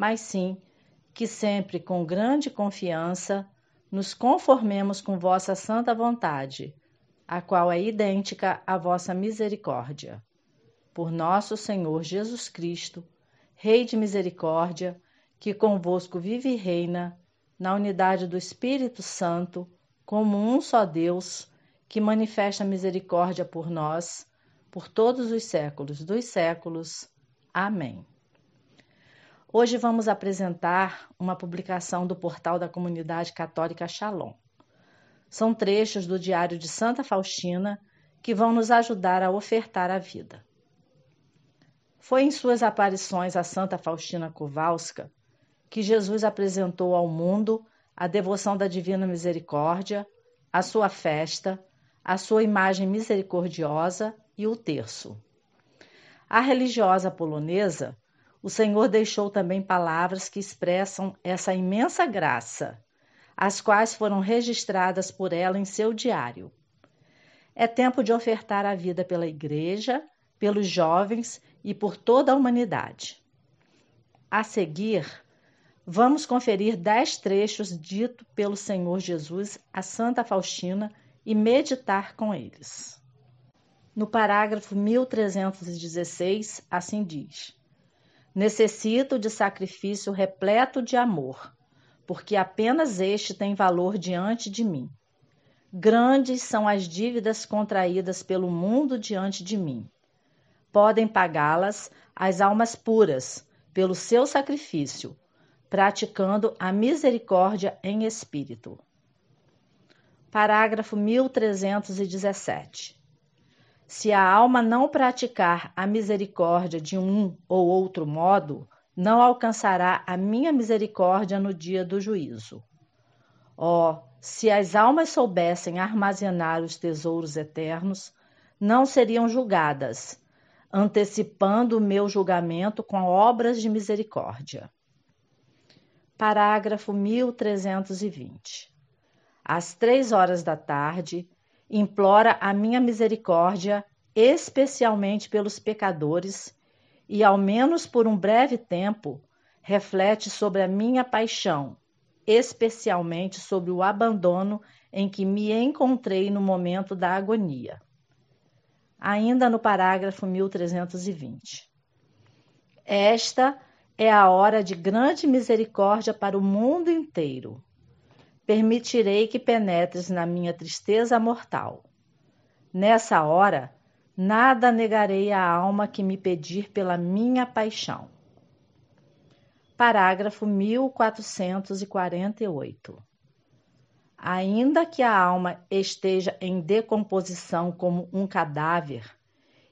mas sim que sempre com grande confiança nos conformemos com vossa santa vontade, a qual é idêntica à vossa misericórdia. Por nosso Senhor Jesus Cristo, Rei de misericórdia, que convosco vive e reina, na unidade do Espírito Santo, como um só Deus, que manifesta misericórdia por nós, por todos os séculos dos séculos. Amém. Hoje vamos apresentar uma publicação do portal da comunidade católica Shalom. São trechos do Diário de Santa Faustina que vão nos ajudar a ofertar a vida. Foi em suas aparições a Santa Faustina Kowalska que Jesus apresentou ao mundo a devoção da Divina Misericórdia, a sua festa, a sua imagem misericordiosa e o terço. A religiosa polonesa o Senhor deixou também palavras que expressam essa imensa graça, as quais foram registradas por ela em seu diário. É tempo de ofertar a vida pela Igreja, pelos jovens e por toda a humanidade. A seguir, vamos conferir dez trechos dito pelo Senhor Jesus a Santa Faustina e meditar com eles. No parágrafo 1316, assim diz. Necessito de sacrifício repleto de amor, porque apenas este tem valor diante de mim. Grandes são as dívidas contraídas pelo mundo diante de mim. Podem pagá-las as almas puras, pelo seu sacrifício, praticando a misericórdia em espírito. Parágrafo 1317. Se a alma não praticar a misericórdia de um ou outro modo, não alcançará a minha misericórdia no dia do juízo. Ó, oh, se as almas soubessem armazenar os tesouros eternos, não seriam julgadas, antecipando o meu julgamento com obras de misericórdia. Parágrafo 1320. Às três horas da tarde, implora a minha misericórdia, especialmente pelos pecadores, e, ao menos por um breve tempo, reflete sobre a minha paixão, especialmente sobre o abandono em que me encontrei no momento da agonia. Ainda no parágrafo 1320. Esta é a hora de grande misericórdia para o mundo inteiro permitirei que penetres na minha tristeza mortal. Nessa hora, nada negarei à alma que me pedir pela minha paixão. Parágrafo 1448. Ainda que a alma esteja em decomposição como um cadáver,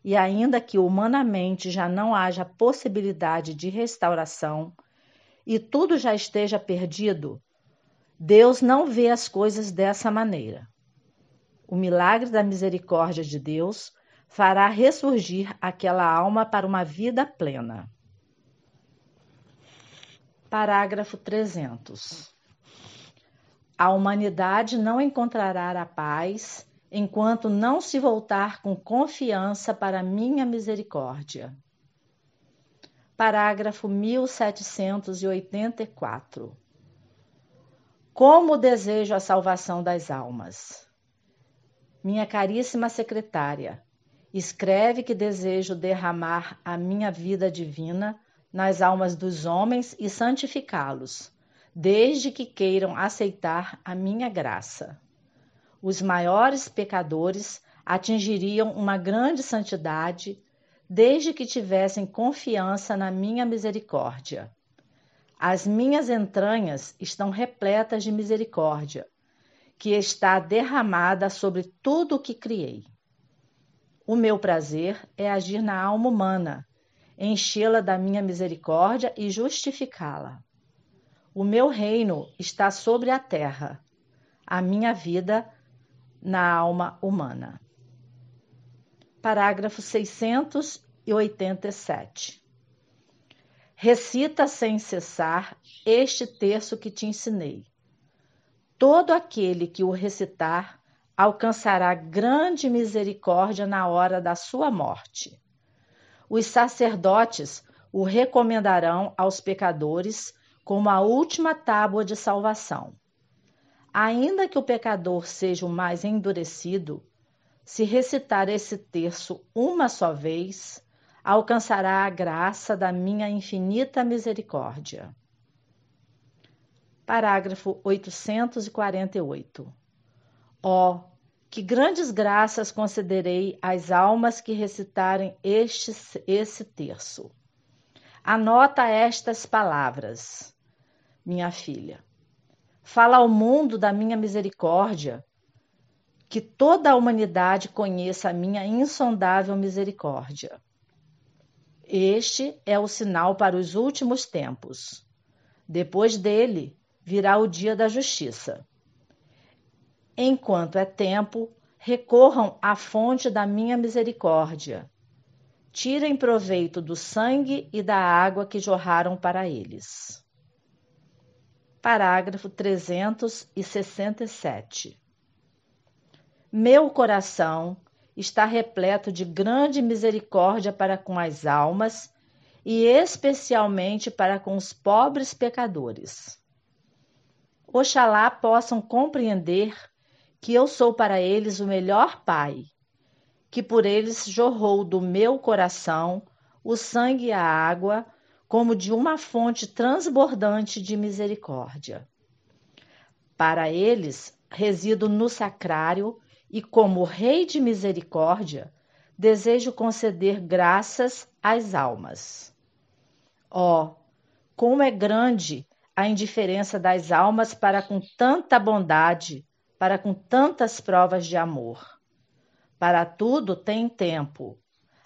e ainda que humanamente já não haja possibilidade de restauração, e tudo já esteja perdido, Deus não vê as coisas dessa maneira. O milagre da misericórdia de Deus fará ressurgir aquela alma para uma vida plena. Parágrafo 300. A humanidade não encontrará a paz enquanto não se voltar com confiança para minha misericórdia. Parágrafo 1784. Como desejo a salvação das almas. Minha caríssima secretária, escreve que desejo derramar a minha vida divina nas almas dos homens e santificá-los, desde que queiram aceitar a minha graça. Os maiores pecadores atingiriam uma grande santidade desde que tivessem confiança na minha misericórdia. As minhas entranhas estão repletas de misericórdia, que está derramada sobre tudo o que criei. O meu prazer é agir na alma humana, enchê-la da minha misericórdia e justificá-la. O meu reino está sobre a terra, a minha vida na alma humana. Parágrafo 687. Recita sem cessar este terço que te ensinei. Todo aquele que o recitar alcançará grande misericórdia na hora da sua morte. Os sacerdotes o recomendarão aos pecadores como a última tábua de salvação. Ainda que o pecador seja o mais endurecido, se recitar esse terço uma só vez, alcançará a graça da minha infinita misericórdia. Parágrafo 848. Ó, oh, que grandes graças concederei às almas que recitarem este, esse terço. Anota estas palavras, minha filha. Fala ao mundo da minha misericórdia, que toda a humanidade conheça a minha insondável misericórdia. Este é o sinal para os últimos tempos. Depois dele virá o dia da justiça. Enquanto é tempo, recorram à fonte da minha misericórdia. Tirem proveito do sangue e da água que jorraram para eles. Parágrafo 367 meu coração está repleto de grande misericórdia para com as almas e especialmente para com os pobres pecadores. Oxalá possam compreender que eu sou para eles o melhor Pai, que por eles jorrou do meu coração o sangue e a água, como de uma fonte transbordante de misericórdia. Para eles, resido no sacrário e, como Rei de misericórdia, desejo conceder graças às almas. Ó, oh, como é grande a indiferença das almas para com tanta bondade, para com tantas provas de amor. Para tudo tem tempo,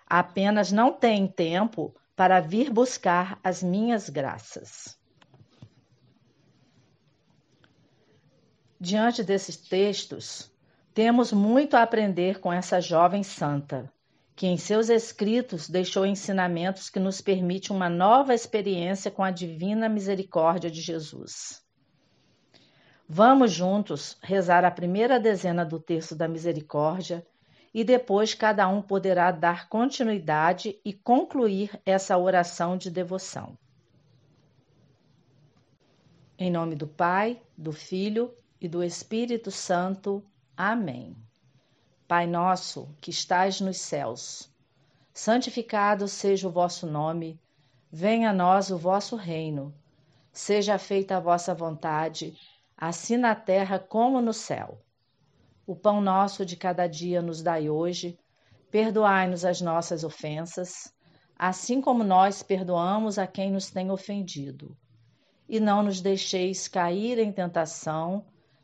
apenas não tem tempo para vir buscar as minhas graças. Diante desses textos, temos muito a aprender com essa jovem santa, que em seus escritos deixou ensinamentos que nos permitem uma nova experiência com a divina misericórdia de Jesus. Vamos juntos rezar a primeira dezena do terço da misericórdia e depois cada um poderá dar continuidade e concluir essa oração de devoção. Em nome do Pai, do Filho e do Espírito Santo. Amém. Pai nosso, que estais nos céus, santificado seja o vosso nome, venha a nós o vosso reino. Seja feita a vossa vontade, assim na terra como no céu. O pão nosso de cada dia nos dai hoje, perdoai-nos as nossas ofensas, assim como nós perdoamos a quem nos tem ofendido. E não nos deixeis cair em tentação,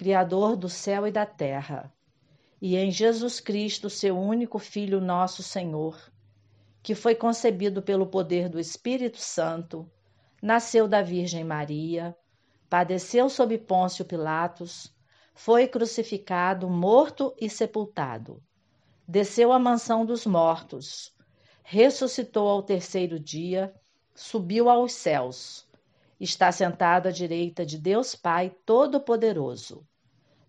Criador do céu e da terra, e em Jesus Cristo, seu único Filho, nosso Senhor, que foi concebido pelo poder do Espírito Santo, nasceu da Virgem Maria, padeceu sob Pôncio Pilatos, foi crucificado, morto e sepultado. Desceu à mansão dos mortos, ressuscitou ao terceiro dia, subiu aos céus, está sentado à direita de Deus Pai Todo-Poderoso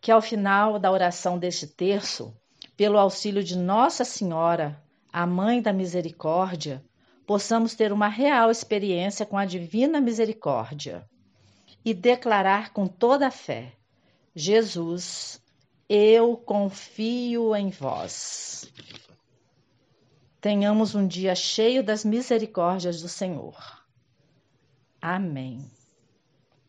Que ao final da oração deste terço, pelo auxílio de Nossa Senhora, a Mãe da Misericórdia, possamos ter uma real experiência com a Divina Misericórdia e declarar com toda a fé: Jesus, eu confio em vós. Tenhamos um dia cheio das misericórdias do Senhor. Amém.